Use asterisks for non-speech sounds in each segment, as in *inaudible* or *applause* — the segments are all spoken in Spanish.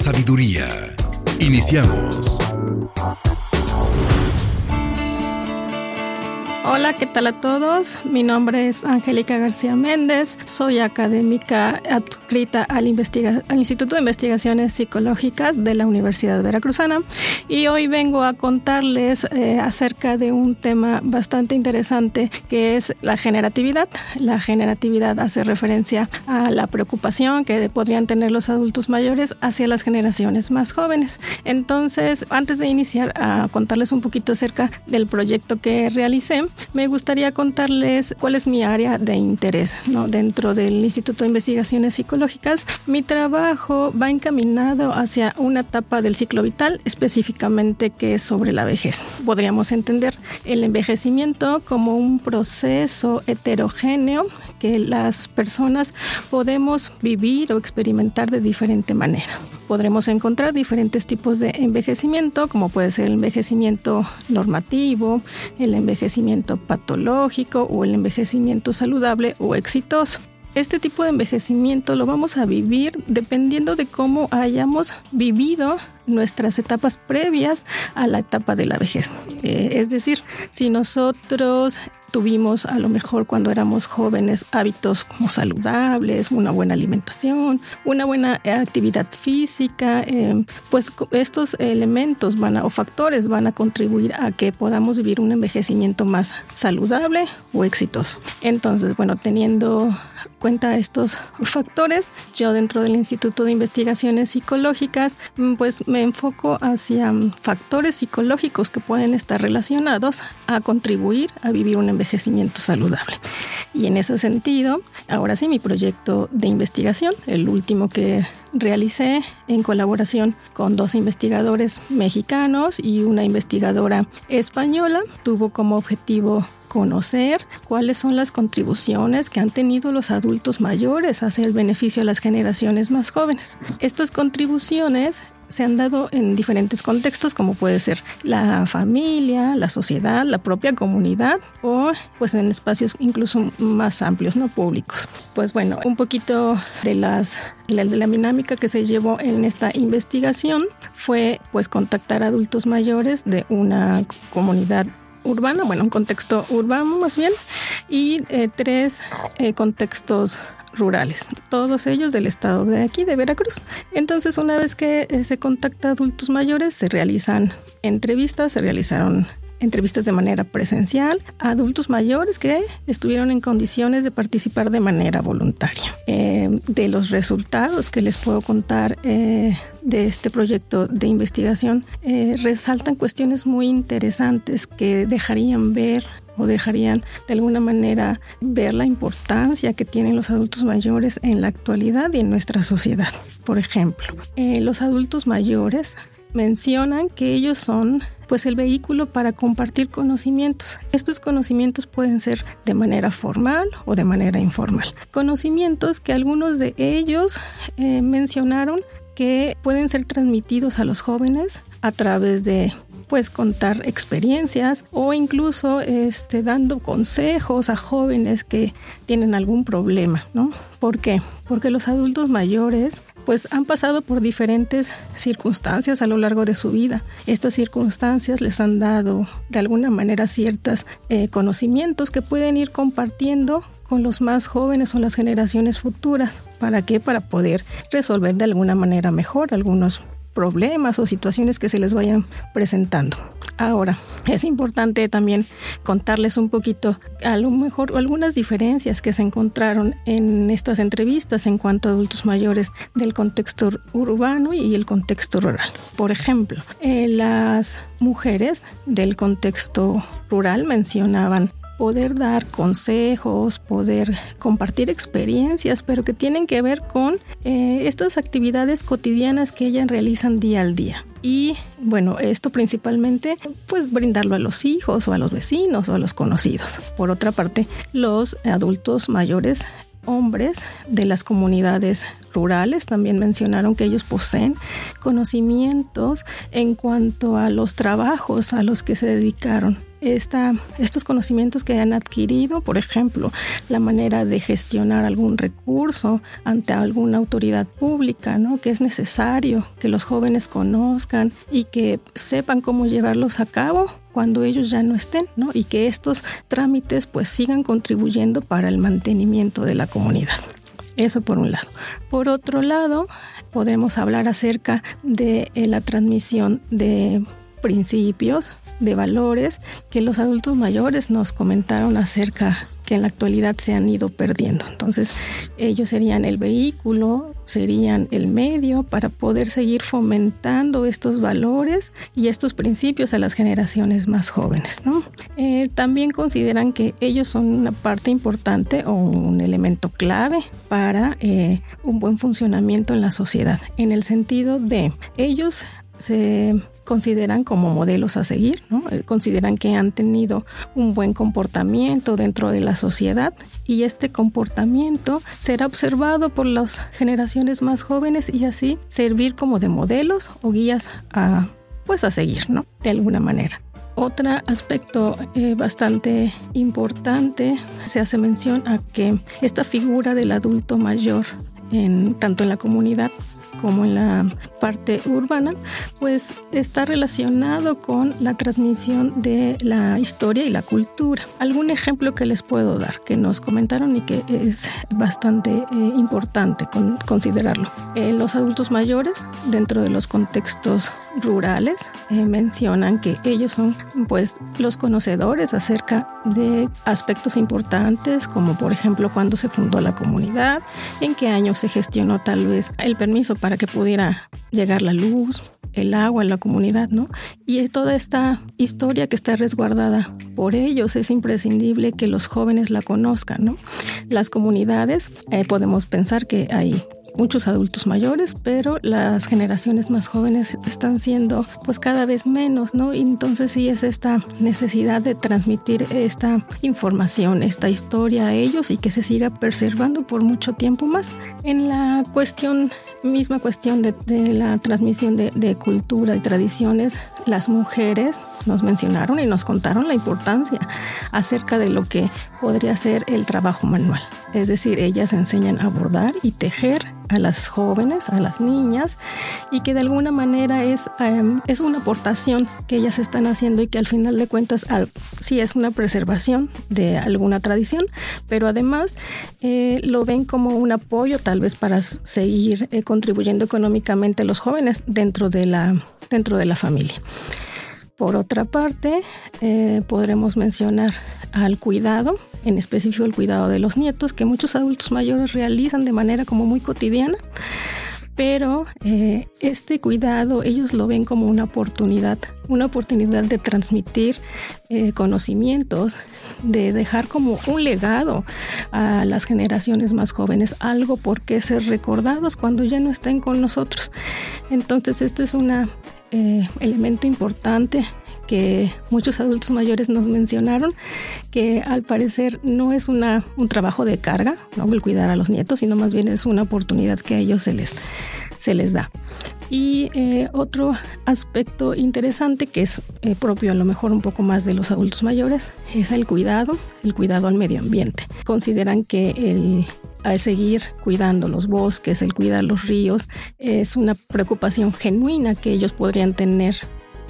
sabiduría. Iniciamos. Hola, ¿qué tal a todos? Mi nombre es Angélica García Méndez, soy académica adscrita al, al, Instituto de Investigaciones Psicológicas de la Universidad Veracruzana y hoy vengo a contarles eh, acerca de un tema bastante interesante que es la generatividad. La generatividad hace referencia a la preocupación que podrían tener los adultos mayores hacia las generaciones más jóvenes. Entonces, antes de iniciar a contarles un poquito acerca del proyecto que realicé, me gustaría contarles cuál es mi área de interés dentro del Instituto de Investigaciones Psicológicas. Mi trabajo va encaminado hacia una etapa del ciclo vital, específicamente que es sobre la vejez. Podríamos entender el envejecimiento como un proceso heterogéneo que las personas podemos vivir o experimentar de diferente manera. Podremos encontrar diferentes tipos de envejecimiento, como puede ser el envejecimiento normativo, el envejecimiento patológico o el envejecimiento saludable o exitoso. Este tipo de envejecimiento lo vamos a vivir dependiendo de cómo hayamos vivido nuestras etapas previas a la etapa de la vejez. Eh, es decir, si nosotros tuvimos a lo mejor cuando éramos jóvenes hábitos como saludables, una buena alimentación, una buena actividad física, eh, pues estos elementos van a, o factores van a contribuir a que podamos vivir un envejecimiento más saludable o exitoso. Entonces, bueno, teniendo cuenta estos factores, yo dentro del Instituto de Investigaciones Psicológicas, mm, pues me enfoco hacia mm, factores psicológicos que pueden estar relacionados a contribuir a vivir un envejecimiento saludable. Y en ese sentido, ahora sí, mi proyecto de investigación, el último que realicé en colaboración con dos investigadores mexicanos y una investigadora española, tuvo como objetivo conocer cuáles son las contribuciones que han tenido los adultos mayores hacia el beneficio de las generaciones más jóvenes. Estas contribuciones se han dado en diferentes contextos, como puede ser la familia, la sociedad, la propia comunidad o pues en espacios incluso más amplios, no públicos. Pues bueno, un poquito de las de la dinámica que se llevó en esta investigación fue pues contactar a adultos mayores de una comunidad urbana, bueno, un contexto urbano más bien, y eh, tres eh, contextos rurales, todos ellos del estado de aquí, de Veracruz. Entonces, una vez que eh, se contacta a adultos mayores, se realizan entrevistas, se realizaron entrevistas de manera presencial a adultos mayores que estuvieron en condiciones de participar de manera voluntaria. Eh, de los resultados que les puedo contar eh, de este proyecto de investigación, resaltan cuestiones muy interesantes que dejarían ver dejarían de alguna manera ver la importancia que tienen los adultos mayores en la actualidad y en nuestra sociedad. Por ejemplo, los adultos mayores mencionan que ellos son pues el vehículo para compartir conocimientos. Estos conocimientos pueden ser de manera formal o de manera informal. Conocimientos que algunos de ellos eh, mencionaron que pueden ser transmitidos a los jóvenes a través de pues contar experiencias o incluso este, dando consejos a jóvenes que tienen algún problema, ¿no? ¿Por qué? Porque los adultos mayores pues han pasado por diferentes circunstancias a lo largo de su vida. Estas circunstancias les han dado de alguna manera ciertos eh, conocimientos que pueden ir compartiendo con los más jóvenes o las generaciones futuras. ¿Para qué? Para poder resolver de alguna manera mejor algunos problemas o situaciones que se les vayan presentando. Ahora, es importante también contarles un poquito, a lo mejor, algunas diferencias que se encontraron en estas entrevistas en cuanto a adultos mayores del contexto urbano y el contexto rural. Por ejemplo, eh, las mujeres del contexto rural mencionaban poder dar consejos, poder compartir experiencias, pero que tienen que ver con eh, estas actividades cotidianas que ellas realizan día al día. Y bueno, esto principalmente pues brindarlo a los hijos o a los vecinos o a los conocidos. Por otra parte, los adultos mayores hombres de las comunidades rurales también mencionaron que ellos poseen conocimientos en cuanto a los trabajos a los que se dedicaron estos conocimientos que han adquirido, por ejemplo, la manera de gestionar algún recurso ante alguna autoridad pública, ¿no? que es necesario que los jóvenes conozcan y que sepan cómo llevarlos a cabo cuando ellos ya no estén, ¿no? Y que estos trámites pues sigan contribuyendo para el mantenimiento de la comunidad. Eso por un lado. Por otro lado, podemos hablar acerca de eh, la transmisión de principios, de valores que los adultos mayores nos comentaron acerca que en la actualidad se han ido perdiendo. Entonces, ellos serían el vehículo, serían el medio para poder seguir fomentando estos valores y estos principios a las generaciones más jóvenes. Eh, también consideran que ellos son una parte importante o un elemento clave para eh, un buen funcionamiento en la sociedad, en el sentido de ellos se consideran como modelos a seguir, ¿no? Eh, consideran que han tenido un buen comportamiento dentro de la sociedad y este comportamiento será observado por las generaciones más jóvenes y así servir como de modelos o guías a pues a seguir, ¿no? De alguna manera. Otro aspecto eh, bastante importante se hace mención a que esta figura del adulto mayor tanto en la comunidad como en la parte urbana, pues está relacionado con la transmisión de la historia y la cultura. Algún ejemplo que les puedo dar, que nos comentaron y que es bastante eh, importante considerarlo. Eh, los adultos mayores, dentro de los contextos rurales, eh, mencionan que ellos son pues los conocedores acerca de aspectos importantes, como por ejemplo cuando se fundó la comunidad, en qué año se gestionó tal vez el permiso para que pudiera llegar la luz, el agua la comunidad, ¿no? Y toda esta historia que está resguardada por ellos es imprescindible que los jóvenes la conozcan, ¿no? Las comunidades, eh, podemos pensar que hay muchos adultos mayores, pero las generaciones más jóvenes están siendo pues cada vez menos, ¿no? Entonces sí es esta necesidad de transmitir esta información, esta historia a ellos y que se siga preservando por mucho tiempo más. En la cuestión, misma cuestión de, la transmisión de, de cultura y tradiciones, las mujeres nos mencionaron y nos contaron la importancia acerca de lo que podría ser el trabajo manual. Es decir, ellas enseñan a bordar y tejer a las jóvenes, a las niñas, y que de alguna manera es, em, es una aportación que ellas están haciendo y que al final de cuentas sí es una preservación de alguna tradición, pero además eh, lo ven como un apoyo tal vez para seguir eh, contribuyendo económicamente a los jóvenes dentro de la, dentro de la familia. Por otra parte, eh, podremos mencionar al cuidado, en específico el cuidado de los nietos, que muchos adultos mayores realizan de manera como muy cotidiana, pero eh, este cuidado ellos lo ven como una oportunidad, una oportunidad de transmitir eh, conocimientos, de dejar como un legado a las generaciones más jóvenes, algo por qué ser recordados cuando ya no estén con nosotros. Entonces este es un eh, elemento importante que muchos adultos mayores nos mencionaron, que al parecer no es una, un trabajo de carga, no el cuidar a los nietos, sino más bien es una oportunidad que a ellos se les, se les da. Y eh, otro aspecto interesante que es eh, propio a lo mejor un poco más de los adultos mayores es el cuidado, el cuidado al medio ambiente. Consideran que el al seguir cuidando los bosques, el cuidar los ríos, es una preocupación genuina que ellos podrían tener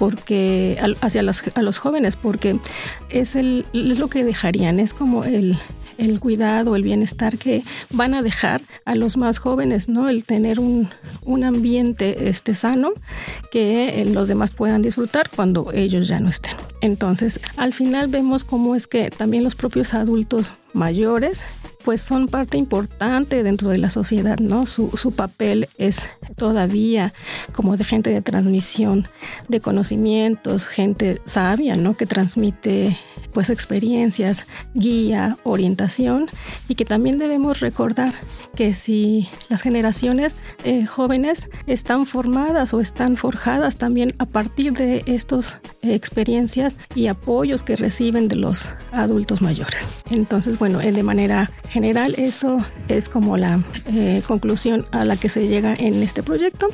porque hacia a los jóvenes, porque es, el, es lo que dejarían, es como el, el cuidado, el bienestar que van a dejar a los más jóvenes, ¿no? El tener un, un ambiente este, sano que los demás puedan disfrutar cuando ellos ya no estén. Entonces, al final vemos cómo es que también los propios adultos mayores pues son parte importante dentro de la sociedad, ¿no? Su, su papel es todavía como de gente de transmisión de conocimientos, gente sabia, ¿no? Que transmite pues experiencias, guía, orientación y que también debemos recordar que si las generaciones eh, jóvenes están formadas o están forjadas también a partir de estas experiencias y apoyos que reciben de los adultos mayores. Entonces, bueno, de manera general eso es como la eh, conclusión a la que se llega en este proyecto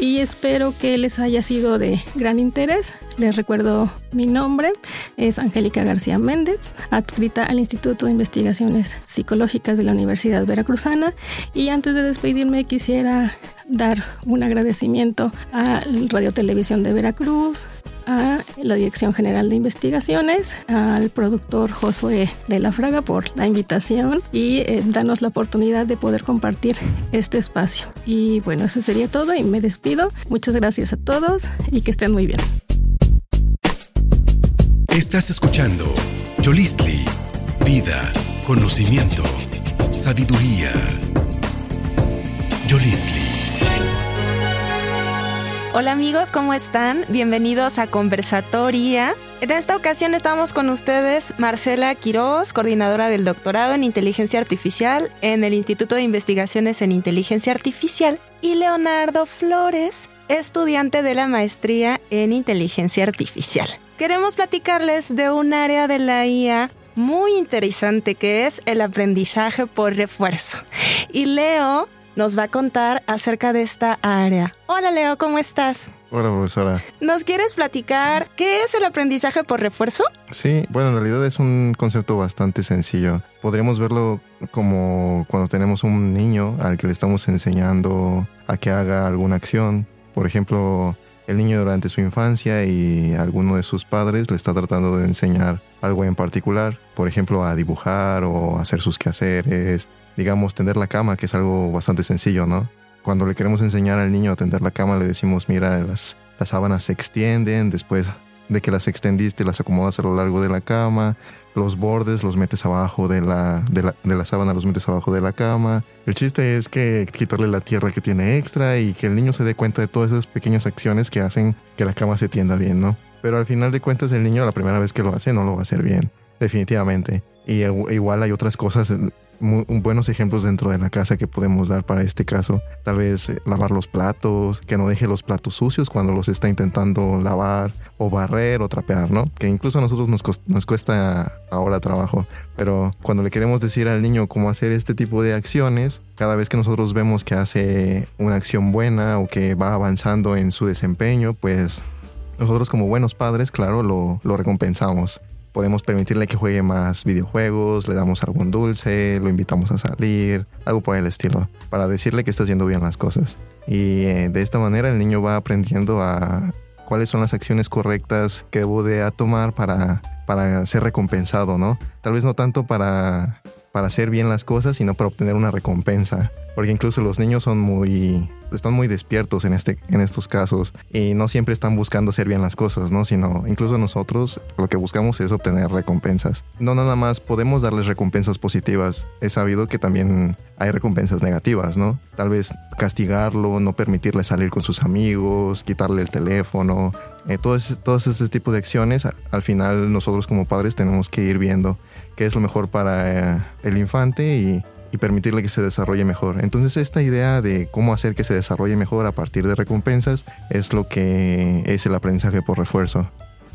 y espero que les haya sido de gran interés. Les recuerdo mi nombre, es Angélica García Méndez, adscrita al Instituto de Investigaciones Psicológicas de la Universidad Veracruzana y antes de despedirme quisiera dar un agradecimiento a Radio Televisión de Veracruz, a la Dirección General de Investigaciones, al productor Josué de la Fraga por la invitación y eh, darnos la oportunidad de poder compartir este espacio. Y bueno, eso sería todo y me despido. Muchas gracias a todos y que estén muy bien. Estás escuchando Yolistli, vida, conocimiento, sabiduría. Yolistli. Hola amigos, ¿cómo están? Bienvenidos a Conversatoria. En esta ocasión estamos con ustedes Marcela Quiroz, coordinadora del doctorado en inteligencia artificial en el Instituto de Investigaciones en Inteligencia Artificial, y Leonardo Flores, estudiante de la maestría en inteligencia artificial. Queremos platicarles de un área de la IA muy interesante que es el aprendizaje por refuerzo. Y Leo nos va a contar acerca de esta área. Hola Leo, ¿cómo estás? Hola profesora. ¿Nos quieres platicar qué es el aprendizaje por refuerzo? Sí, bueno, en realidad es un concepto bastante sencillo. Podríamos verlo como cuando tenemos un niño al que le estamos enseñando a que haga alguna acción. Por ejemplo, el niño durante su infancia y alguno de sus padres le está tratando de enseñar algo en particular, por ejemplo, a dibujar o hacer sus quehaceres digamos, tender la cama, que es algo bastante sencillo, ¿no? Cuando le queremos enseñar al niño a tender la cama, le decimos, mira, las, las sábanas se extienden, después de que las extendiste, las acomodas a lo largo de la cama, los bordes los metes abajo de la, de la, de la sábana, los metes abajo de la cama. El chiste es que quitarle la tierra que tiene extra y que el niño se dé cuenta de todas esas pequeñas acciones que hacen que la cama se tienda bien, ¿no? Pero al final de cuentas el niño la primera vez que lo hace no lo va a hacer bien, definitivamente. Y igual hay otras cosas buenos ejemplos dentro de la casa que podemos dar para este caso. Tal vez eh, lavar los platos, que no deje los platos sucios cuando los está intentando lavar o barrer o trapear, ¿no? Que incluso a nosotros nos, nos cuesta ahora trabajo. Pero cuando le queremos decir al niño cómo hacer este tipo de acciones, cada vez que nosotros vemos que hace una acción buena o que va avanzando en su desempeño, pues nosotros como buenos padres, claro, lo, lo recompensamos podemos permitirle que juegue más videojuegos, le damos algún dulce, lo invitamos a salir, algo por el estilo, para decirle que está haciendo bien las cosas. Y eh, de esta manera el niño va aprendiendo a cuáles son las acciones correctas que debo de tomar para, para ser recompensado, ¿no? Tal vez no tanto para, para hacer bien las cosas, sino para obtener una recompensa. Porque incluso los niños son muy están muy despiertos en, este, en estos casos y no siempre están buscando hacer bien las cosas, ¿no? Sino incluso nosotros lo que buscamos es obtener recompensas. No nada más podemos darles recompensas positivas. He sabido que también hay recompensas negativas, ¿no? Tal vez castigarlo, no permitirle salir con sus amigos, quitarle el teléfono. Eh, todo, ese, todo ese tipo de acciones, al final nosotros como padres tenemos que ir viendo qué es lo mejor para eh, el infante y y permitirle que se desarrolle mejor. Entonces esta idea de cómo hacer que se desarrolle mejor a partir de recompensas es lo que es el aprendizaje por refuerzo.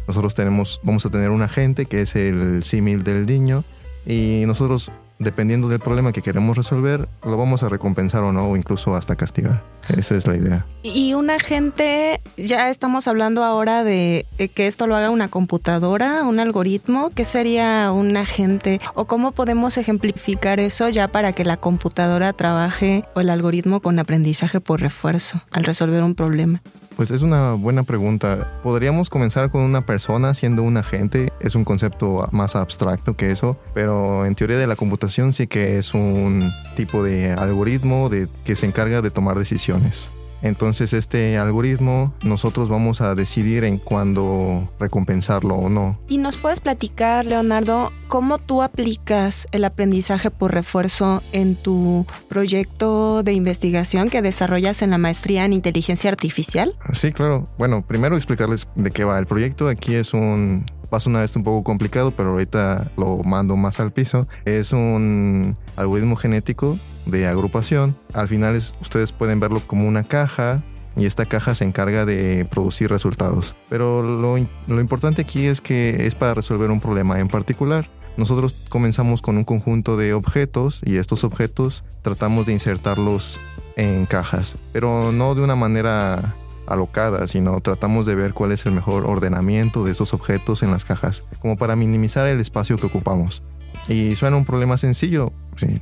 Nosotros tenemos, vamos a tener un agente que es el símil del niño y nosotros dependiendo del problema que queremos resolver, lo vamos a recompensar o no, o incluso hasta castigar. Esa es la idea. Y un agente, ya estamos hablando ahora de que esto lo haga una computadora, un algoritmo. ¿Qué sería un agente? ¿O cómo podemos ejemplificar eso ya para que la computadora trabaje o el algoritmo con aprendizaje por refuerzo al resolver un problema? Pues es una buena pregunta. Podríamos comenzar con una persona siendo un agente. Es un concepto más abstracto que eso, pero en teoría de la computación sí que es un tipo de algoritmo de, que se encarga de tomar decisiones. Entonces este algoritmo nosotros vamos a decidir en cuándo recompensarlo o no. ¿Y nos puedes platicar, Leonardo, cómo tú aplicas el aprendizaje por refuerzo en tu proyecto de investigación que desarrollas en la maestría en inteligencia artificial? Sí, claro. Bueno, primero explicarles de qué va. El proyecto aquí es un va a sonar esto un poco complicado, pero ahorita lo mando más al piso. Es un algoritmo genético de agrupación. Al final ustedes pueden verlo como una caja y esta caja se encarga de producir resultados. Pero lo, lo importante aquí es que es para resolver un problema en particular. Nosotros comenzamos con un conjunto de objetos y estos objetos tratamos de insertarlos en cajas, pero no de una manera alocada, sino tratamos de ver cuál es el mejor ordenamiento de esos objetos en las cajas, como para minimizar el espacio que ocupamos. Y suena un problema sencillo.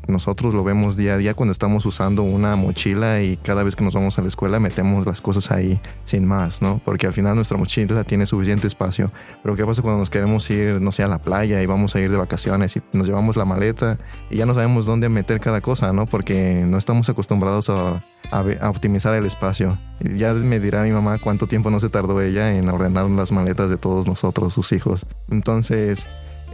nosotros lo vemos día a día cuando estamos usando una mochila y cada vez que nos vamos a la escuela metemos las cosas ahí sin más, ¿no? Porque al final nuestra mochila tiene suficiente espacio. Pero ¿qué pasa cuando nos queremos ir, no sé, a la playa y vamos a ir de vacaciones y nos llevamos la maleta y ya no sabemos dónde meter cada cosa, ¿no? Porque no estamos acostumbrados a, a, optimizar el espacio. Ya me dirá mi mamá cuánto tiempo no se tardó ella en ordenar las maletas de todos nosotros, sus hijos. Entonces,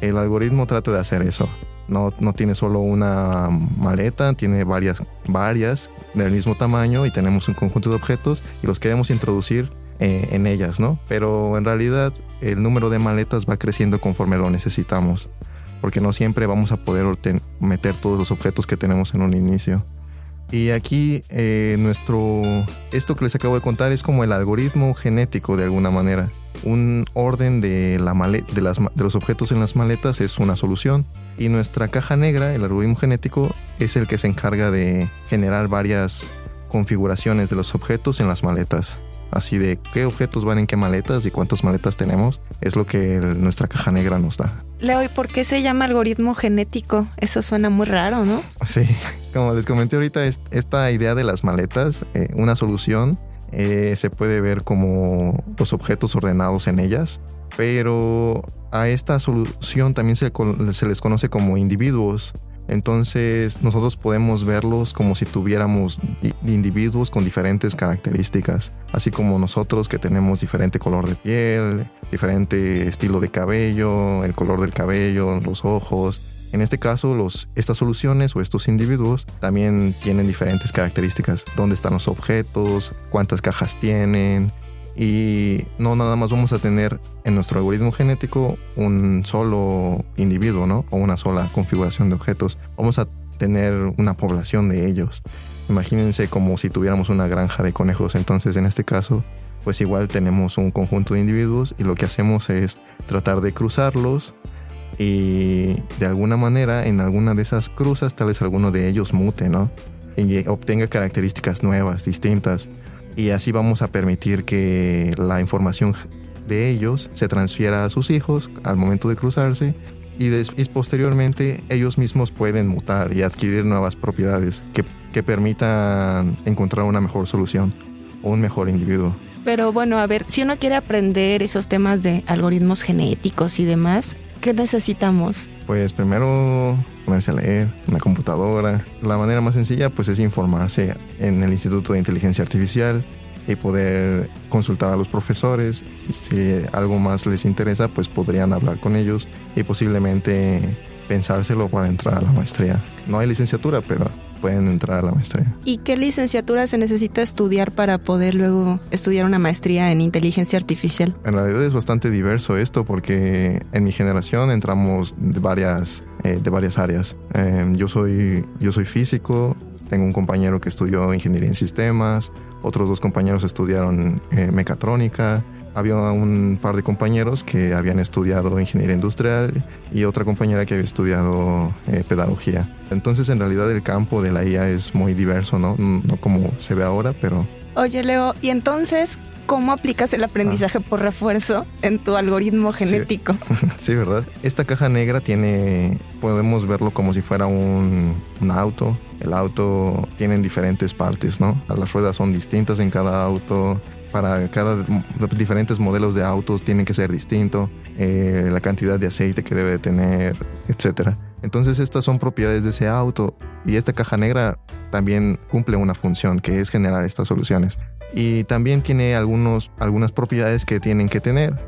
el algoritmo trata de hacer eso. No, no tiene solo una maleta, tiene varias, varias del mismo tamaño y tenemos un conjunto de objetos y los queremos introducir eh, en ellas, ¿no? Pero en realidad el número de maletas va creciendo conforme lo necesitamos, porque no siempre vamos a poder meter todos los objetos que tenemos en un inicio. Y aquí eh, nuestro, esto que les acabo de contar es como el algoritmo genético de alguna manera. Un orden de, la de, las, de los objetos en las maletas es una solución. Y nuestra caja negra, el algoritmo genético, es el que se encarga de generar varias configuraciones de los objetos en las maletas. Así de qué objetos van en qué maletas y cuántas maletas tenemos, es lo que nuestra caja negra nos da. Leo, ¿y por qué se llama algoritmo genético? Eso suena muy raro, ¿no? Sí, *laughs* como les comenté ahorita, esta idea de las maletas, eh, una solución eh, se puede ver como los objetos ordenados en ellas, pero a esta solución también se, se les conoce como individuos. Entonces nosotros podemos verlos como si tuviéramos individuos con diferentes características, así como nosotros que tenemos diferente color de piel, diferente estilo de cabello, el color del cabello, los ojos. En este caso, estas soluciones o estos individuos también tienen diferentes características. ¿Dónde están los objetos? ¿Cuántas cajas tienen? Y no nada más vamos a tener en nuestro algoritmo genético un solo individuo, ¿no? O una sola configuración de objetos. Vamos a tener una población de ellos. Imagínense como si tuviéramos una granja de conejos. Entonces, en este caso, pues igual tenemos un conjunto de individuos y lo que hacemos es tratar de cruzarlos y de alguna manera en alguna de esas cruzas tal vez alguno de ellos mute, ¿no? Y obtenga características nuevas, distintas y así vamos a permitir que la información de ellos se transfiera a sus hijos al momento de cruzarse y, posteriormente ellos mismos pueden mutar y adquirir nuevas propiedades que, que permitan encontrar una mejor solución o un mejor individuo. Pero bueno, a ver, si uno quiere aprender esos temas de algoritmos genéticos y demás, ¿qué necesitamos? Pues primero ponerse a leer, una computadora. La manera más sencilla pues es informarse en el Instituto de Inteligencia Artificial y poder consultar a los profesores si algo más les interesa pues podrían hablar con ellos y posiblemente pensárselo para entrar a la maestría. No hay licenciatura, pero pueden entrar a la maestría. ¿Y qué licenciatura se necesita estudiar para poder luego estudiar una maestría en inteligencia artificial? En realidad es bastante diverso esto porque en mi generación entramos de varias, eh, de varias áreas. Em, yo, soy, yo soy físico, tengo un compañero que estudió ingeniería en sistemas, otros dos compañeros estudiaron eh, mecatrónica, había un par de compañeros que habían estudiado ingeniería industrial y otra compañera que había estudiado eh, pedagogía. Entonces en realidad el campo de la IA es muy diverso, ¿no? No como se ve ahora, pero... Oye Leo, ¿y entonces cómo aplicas el aprendizaje por refuerzo en tu algoritmo genético? *laughs* Sí. ¿verdad? Esta caja negra tiene, podemos verlo como si fuera un, un auto. El auto tiene diferentes partes, ¿no? Las ruedas son distintas en cada auto para cada diferentes modelos de autos tienen que ser distinto, eh, la cantidad de aceite que debe tener, etc. Entonces estas son propiedades de ese auto y esta caja negra también cumple una función que es generar estas soluciones. y también tiene algunos, algunas propiedades que tienen que tener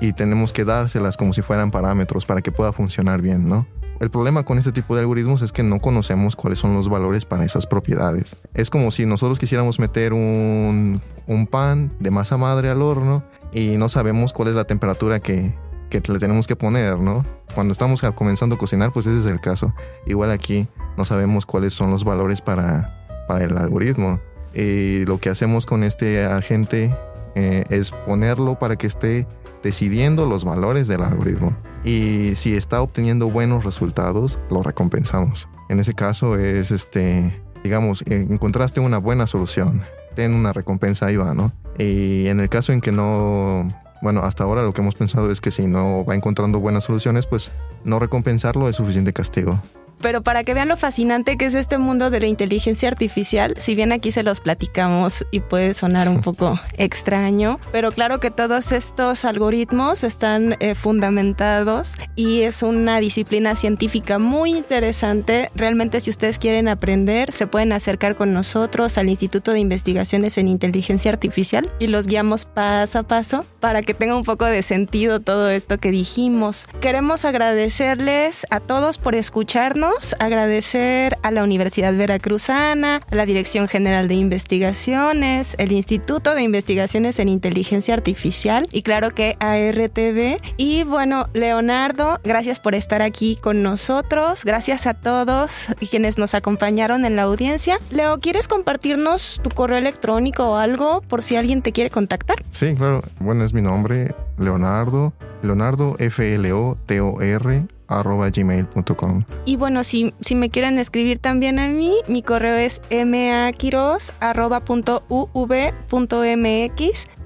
y tenemos que dárselas como si fueran parámetros para que pueda funcionar bien, ¿no? El problema con este tipo de algoritmos es que no conocemos cuáles son los valores para esas propiedades. Es como si nosotros quisiéramos meter un, pan de masa madre al horno y no sabemos cuál es la temperatura que, le tenemos que poner, ¿no? Cuando estamos comenzando a cocinar, pues ese es el caso. Igual aquí no sabemos cuáles son los valores para, para el algoritmo. Y lo que hacemos con este agente eh, es ponerlo para que esté decidiendo los valores del algoritmo. Y si está obteniendo buenos resultados, lo recompensamos. En ese caso es, este, digamos, encontraste una buena solución, ten una recompensa, ahí va, ¿no? Y en el caso en que no, bueno, hasta ahora lo que hemos pensado es que si no va encontrando buenas soluciones, pues no recompensarlo es suficiente castigo. Pero para que vean lo fascinante que es este mundo de la inteligencia artificial, si bien aquí se los platicamos y puede sonar un *laughs* poco extraño, pero claro que todos estos algoritmos están eh, fundamentados y es una disciplina científica muy interesante. Realmente si ustedes quieren aprender, se pueden acercar con nosotros al Instituto de Investigaciones en Inteligencia Artificial y los guiamos paso a paso para que tenga un poco de sentido todo esto que dijimos. Queremos agradecerles a todos por escucharnos agradecer a la Universidad Veracruzana, a la Dirección General de Investigaciones, el Instituto de Investigaciones en Inteligencia Artificial y claro que a RTV. Y bueno, Leonardo, gracias por estar aquí con nosotros. Gracias a todos quienes nos acompañaron en la audiencia. Leo, ¿quieres compartirnos tu correo electrónico o algo por si alguien te quiere contactar? Sí, claro. Bueno, es mi nombre, Leonardo. Leonardo F-L-O-T-O-R gmail.com. Y bueno, si, si me quieren escribir también a mí, mi correo es maquiros arroba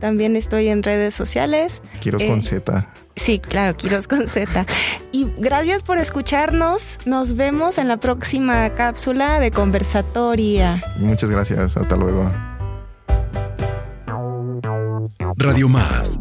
También estoy en redes sociales. Quiros con eh, Z. Sí, claro, Quiros con Z. Y gracias por escucharnos. Nos vemos en la próxima cápsula de conversatoria. Muchas gracias. Hasta luego. Radio Más